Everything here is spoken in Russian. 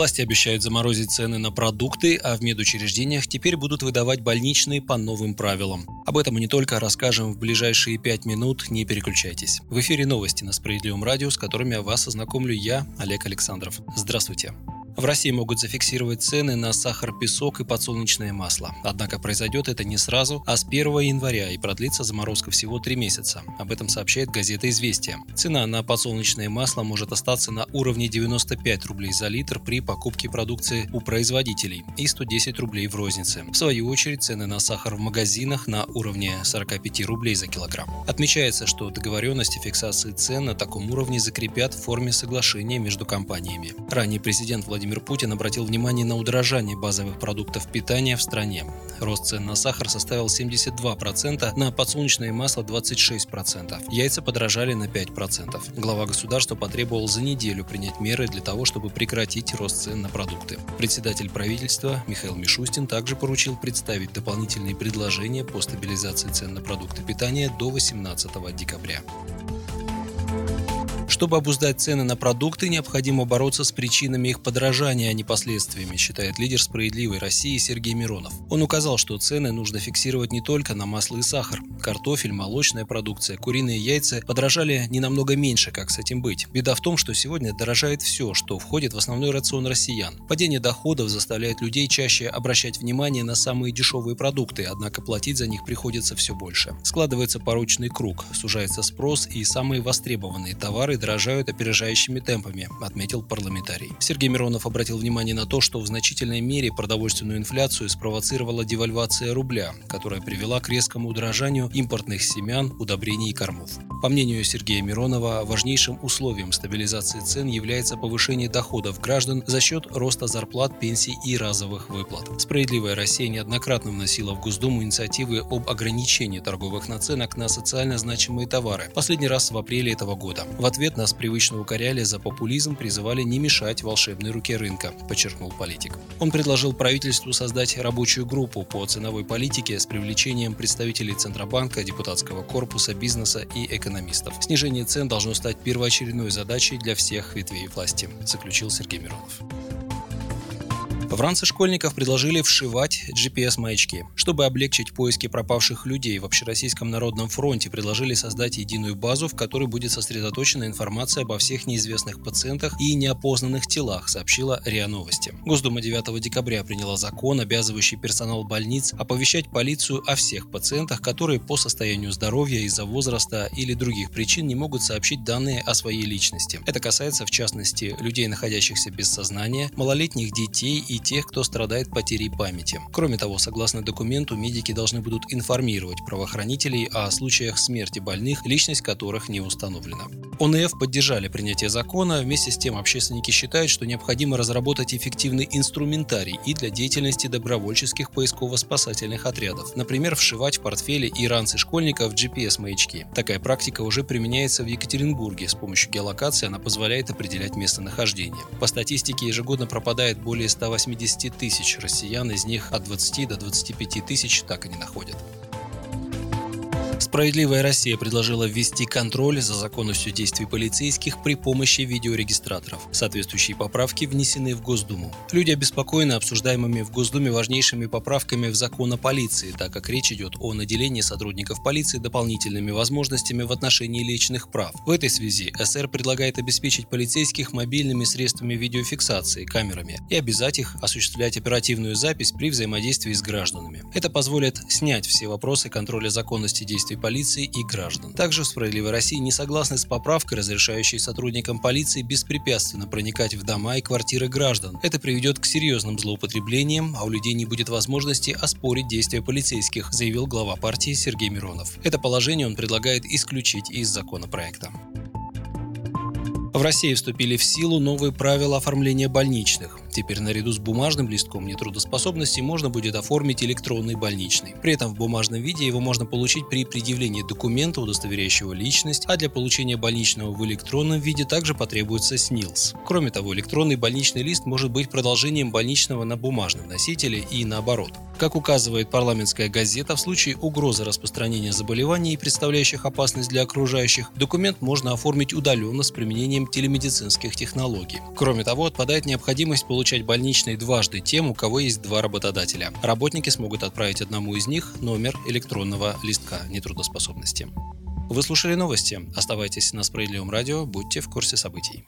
Власти обещают заморозить цены на продукты, а в медучреждениях теперь будут выдавать больничные по новым правилам. Об этом мы не только расскажем в ближайшие пять минут, не переключайтесь. В эфире новости на Справедливом радио, с которыми вас ознакомлю я, Олег Александров. Здравствуйте. В России могут зафиксировать цены на сахар, песок и подсолнечное масло. Однако произойдет это не сразу, а с 1 января и продлится заморозка всего три месяца. Об этом сообщает газета «Известия». Цена на подсолнечное масло может остаться на уровне 95 рублей за литр при покупке продукции у производителей и 110 рублей в рознице. В свою очередь цены на сахар в магазинах на уровне 45 рублей за килограмм. Отмечается, что договоренности фиксации цен на таком уровне закрепят в форме соглашения между компаниями. Ранее президент Владимир Владимир Путин обратил внимание на удорожание базовых продуктов питания в стране. Рост цен на сахар составил 72%, на подсолнечное масло 26%. Яйца подорожали на 5%. Глава государства потребовал за неделю принять меры для того, чтобы прекратить рост цен на продукты. Председатель правительства Михаил Мишустин также поручил представить дополнительные предложения по стабилизации цен на продукты питания до 18 декабря. Чтобы обуздать цены на продукты, необходимо бороться с причинами их подорожания, а не последствиями, считает лидер «Справедливой России» Сергей Миронов. Он указал, что цены нужно фиксировать не только на масло и сахар. Картофель, молочная продукция, куриные яйца подорожали не намного меньше, как с этим быть. Беда в том, что сегодня дорожает все, что входит в основной рацион россиян. Падение доходов заставляет людей чаще обращать внимание на самые дешевые продукты, однако платить за них приходится все больше. Складывается порочный круг, сужается спрос и самые востребованные товары дорожают опережающими темпами, отметил парламентарий. Сергей Миронов обратил внимание на то, что в значительной мере продовольственную инфляцию спровоцировала девальвация рубля, которая привела к резкому удорожанию импортных семян, удобрений и кормов. По мнению Сергея Миронова, важнейшим условием стабилизации цен является повышение доходов граждан за счет роста зарплат, пенсий и разовых выплат. Справедливая Россия неоднократно вносила в Госдуму инициативы об ограничении торговых наценок на социально значимые товары. Последний раз в апреле этого года. В ответ нас привычно укоряли за популизм, призывали не мешать волшебной руке рынка, подчеркнул политик. Он предложил правительству создать рабочую группу по ценовой политике с привлечением представителей Центробанка, депутатского корпуса, бизнеса и экономистов. Снижение цен должно стать первоочередной задачей для всех ветвей власти, заключил Сергей Миронов. В ранцы школьников предложили вшивать GPS-маячки. Чтобы облегчить поиски пропавших людей, в Общероссийском народном фронте предложили создать единую базу, в которой будет сосредоточена информация обо всех неизвестных пациентах и неопознанных телах, сообщила РИА Новости. Госдума 9 декабря приняла закон, обязывающий персонал больниц оповещать полицию о всех пациентах, которые по состоянию здоровья из-за возраста или других причин не могут сообщить данные о своей личности. Это касается, в частности, людей, находящихся без сознания, малолетних детей и тех, кто страдает потерей памяти. Кроме того, согласно документу, медики должны будут информировать правоохранителей о случаях смерти больных, личность которых не установлена. ОНФ поддержали принятие закона, вместе с тем общественники считают, что необходимо разработать эффективный инструментарий и для деятельности добровольческих поисково-спасательных отрядов. Например, вшивать в портфели и ранцы школьников GPS-маячки. Такая практика уже применяется в Екатеринбурге. С помощью геолокации она позволяет определять местонахождение. По статистике ежегодно пропадает более 180 80 тысяч россиян, из них от 20 до 25 тысяч так и не находят. Справедливая Россия предложила ввести контроль за законностью действий полицейских при помощи видеорегистраторов. Соответствующие поправки внесены в Госдуму. Люди обеспокоены обсуждаемыми в Госдуме важнейшими поправками в закон о полиции, так как речь идет о наделении сотрудников полиции дополнительными возможностями в отношении личных прав. В этой связи СР предлагает обеспечить полицейских мобильными средствами видеофиксации, камерами, и обязать их осуществлять оперативную запись при взаимодействии с гражданами. Это позволит снять все вопросы контроля законности действий действий полиции и граждан. Также в «Справедливой России» не согласны с поправкой, разрешающей сотрудникам полиции беспрепятственно проникать в дома и квартиры граждан. Это приведет к серьезным злоупотреблениям, а у людей не будет возможности оспорить действия полицейских, заявил глава партии Сергей Миронов. Это положение он предлагает исключить из законопроекта. В России вступили в силу новые правила оформления больничных. Теперь наряду с бумажным листком нетрудоспособности можно будет оформить электронный больничный. При этом в бумажном виде его можно получить при предъявлении документа, удостоверяющего личность, а для получения больничного в электронном виде также потребуется СНИЛС. Кроме того, электронный больничный лист может быть продолжением больничного на бумажном носителе и наоборот. Как указывает парламентская газета, в случае угрозы распространения заболеваний, представляющих опасность для окружающих, документ можно оформить удаленно с применением телемедицинских технологий. Кроме того, отпадает необходимость получать больничный дважды тем, у кого есть два работодателя. Работники смогут отправить одному из них номер электронного листка нетрудоспособности. Вы слушали новости. Оставайтесь на Справедливом радио, будьте в курсе событий.